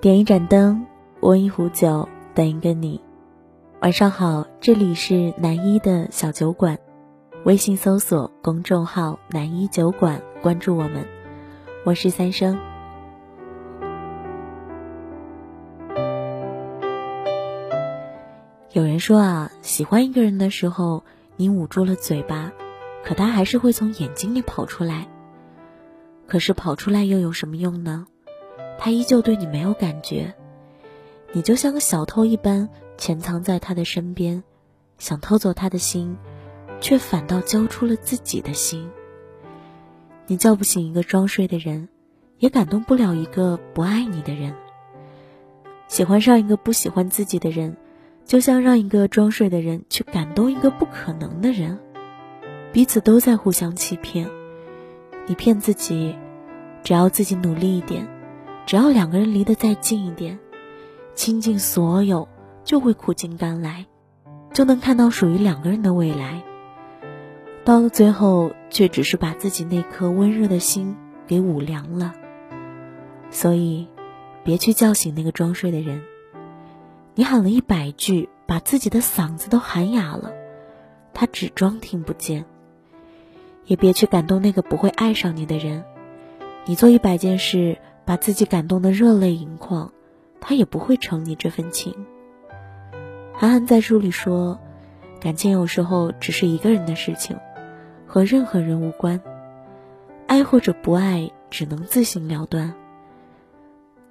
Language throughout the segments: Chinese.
点一盏灯，温一壶酒，等一个你。晚上好，这里是南一的小酒馆，微信搜索公众号“南一酒馆”，关注我们。我是三生。有人说啊，喜欢一个人的时候，你捂住了嘴巴，可他还是会从眼睛里跑出来。可是跑出来又有什么用呢？他依旧对你没有感觉，你就像个小偷一般潜藏在他的身边，想偷走他的心，却反倒交出了自己的心。你叫不醒一个装睡的人，也感动不了一个不爱你的人。喜欢上一个不喜欢自己的人，就像让一个装睡的人去感动一个不可能的人，彼此都在互相欺骗。你骗自己，只要自己努力一点。只要两个人离得再近一点，倾尽所有，就会苦尽甘来，就能看到属于两个人的未来。到了最后，却只是把自己那颗温热的心给捂凉了。所以，别去叫醒那个装睡的人。你喊了一百句，把自己的嗓子都喊哑了，他只装听不见。也别去感动那个不会爱上你的人。你做一百件事。把自己感动的热泪盈眶，他也不会承你这份情。韩寒在书里说，感情有时候只是一个人的事情，和任何人无关。爱或者不爱，只能自行了断。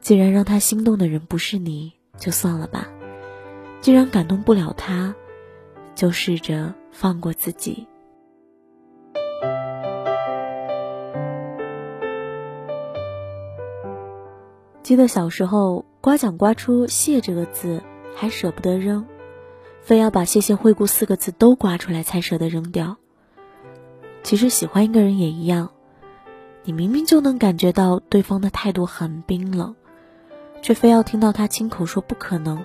既然让他心动的人不是你，就算了吧。既然感动不了他，就试着放过自己。记得小时候刮奖刮出“谢”这个字，还舍不得扔，非要把“谢谢惠顾”四个字都刮出来才舍得扔掉。其实喜欢一个人也一样，你明明就能感觉到对方的态度很冰冷，却非要听到他亲口说不可能，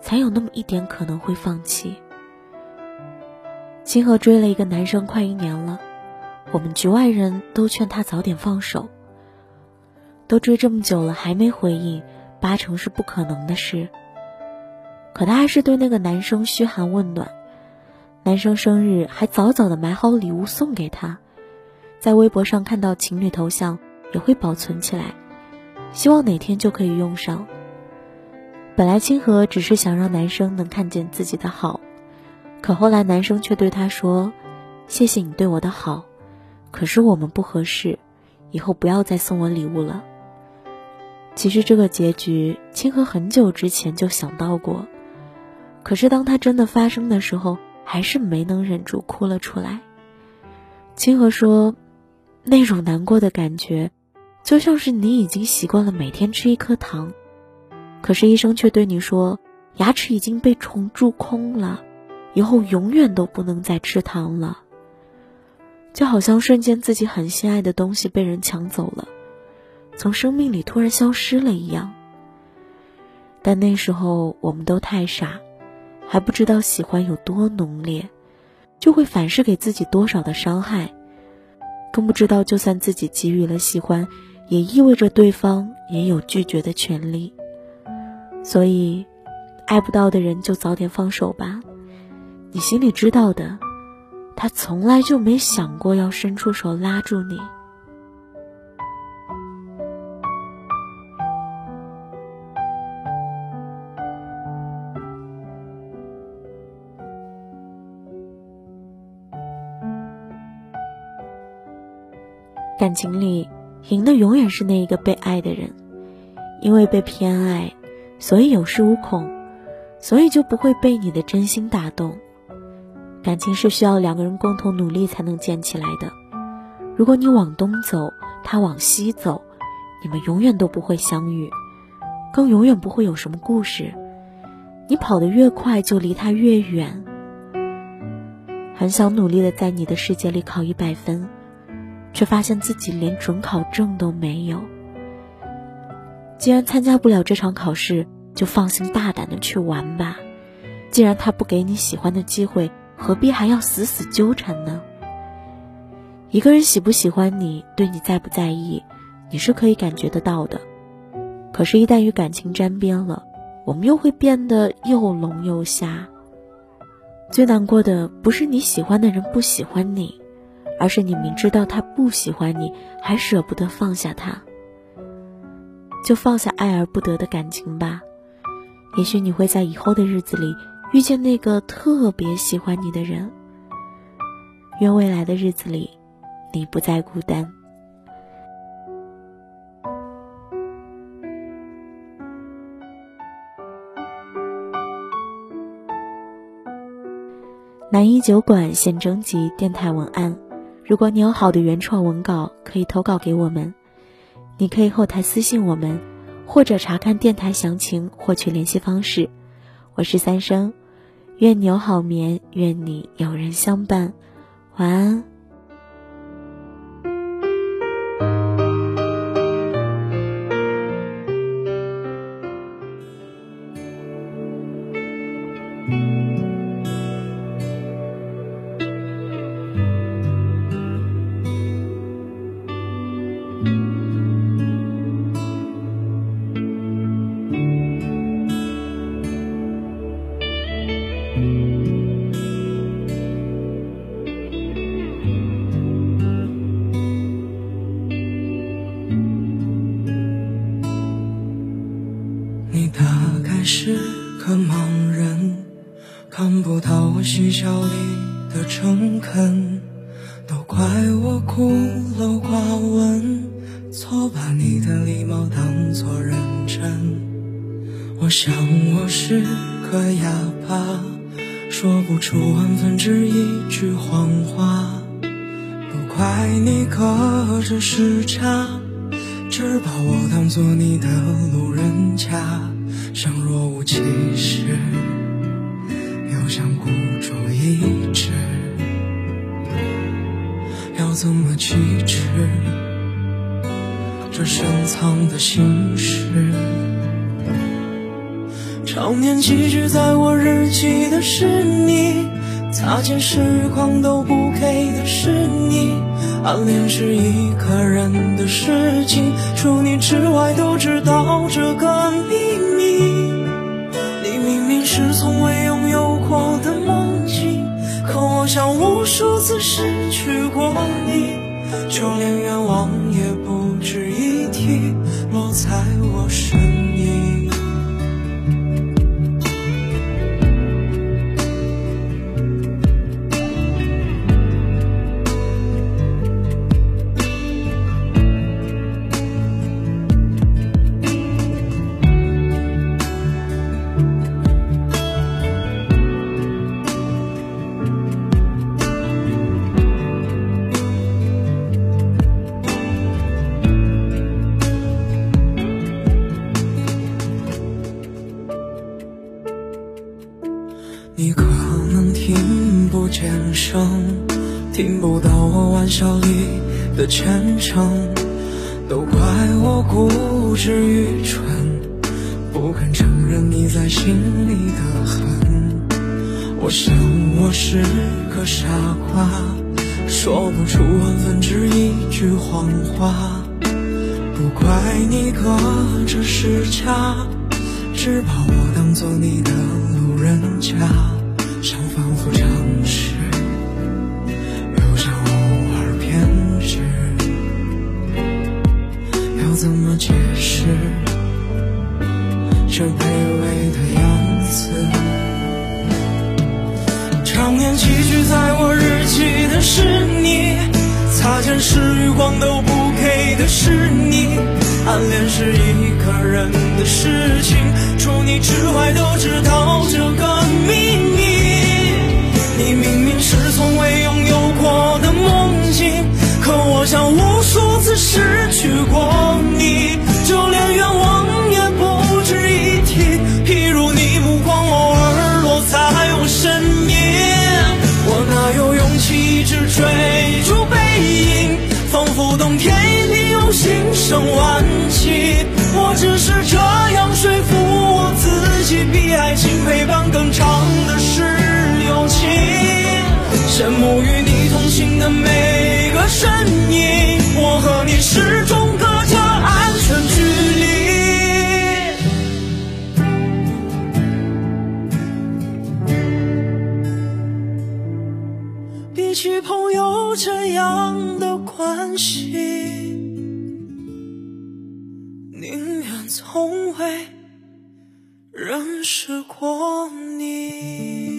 才有那么一点可能会放弃。清河追了一个男生快一年了，我们局外人都劝他早点放手。都追这么久了还没回应，八成是不可能的事。可他还是对那个男生嘘寒问暖，男生生日还早早的买好礼物送给他，在微博上看到情侣头像也会保存起来，希望哪天就可以用上。本来清河只是想让男生能看见自己的好，可后来男生却对他说：“谢谢你对我的好，可是我们不合适，以后不要再送我礼物了。”其实这个结局，清河很久之前就想到过，可是当他真的发生的时候，还是没能忍住哭了出来。清河说：“那种难过的感觉，就像是你已经习惯了每天吃一颗糖，可是医生却对你说，牙齿已经被虫蛀空了，以后永远都不能再吃糖了。就好像瞬间自己很心爱的东西被人抢走了。”从生命里突然消失了一样，但那时候我们都太傻，还不知道喜欢有多浓烈，就会反噬给自己多少的伤害，更不知道就算自己给予了喜欢，也意味着对方也有拒绝的权利。所以，爱不到的人就早点放手吧。你心里知道的，他从来就没想过要伸出手拉住你。情里，赢的永远是那一个被爱的人，因为被偏爱，所以有恃无恐，所以就不会被你的真心打动。感情是需要两个人共同努力才能建起来的。如果你往东走，他往西走，你们永远都不会相遇，更永远不会有什么故事。你跑得越快，就离他越远。很想努力的在你的世界里考一百分。却发现自己连准考证都没有。既然参加不了这场考试，就放心大胆的去玩吧。既然他不给你喜欢的机会，何必还要死死纠缠呢？一个人喜不喜欢你，对你在不在意，你是可以感觉得到的。可是，一旦与感情沾边了，我们又会变得又聋又瞎。最难过的不是你喜欢的人不喜欢你，而是你明知道他不喜欢你，还舍不得放下他。就放下爱而不得的感情吧，也许你会在以后的日子里遇见那个特别喜欢你的人。愿未来的日子里，你不再孤单。南一酒馆现征集电台文案，如果你有好的原创文稿，可以投稿给我们。你可以后台私信我们，或者查看电台详情获取联系方式。我是三生，愿你有好眠，愿你有人相伴，晚安。你大概是个盲人，看不到我嬉笑里的诚恳，都怪我孤陋寡闻，错把你的礼貌当作认真。我想我是个哑巴，说不出万分之一句谎话，都怪你隔着时差，只把我当做你的路人甲。像若无其事，又像孤注一掷，要怎么启齿这深藏的心事？常年寄居在我日记的是你，擦肩时光都不给的是你，暗恋是一个人的事情，除你之外都知道这个秘密。你明明是从未拥有过的梦，好像无数次失去过你，就连愿望也不值一提，落在我身边。都怪我固执愚蠢，不肯承认你在心里的恨。我想我是个傻瓜，说不出万分之一句谎话，不怪你隔着时差，只把我当做你的路。人甲是余光都不给的是你，暗恋是一个人的事情，除你之外都知道。这个秘密这样的关系，宁愿从未认识过你。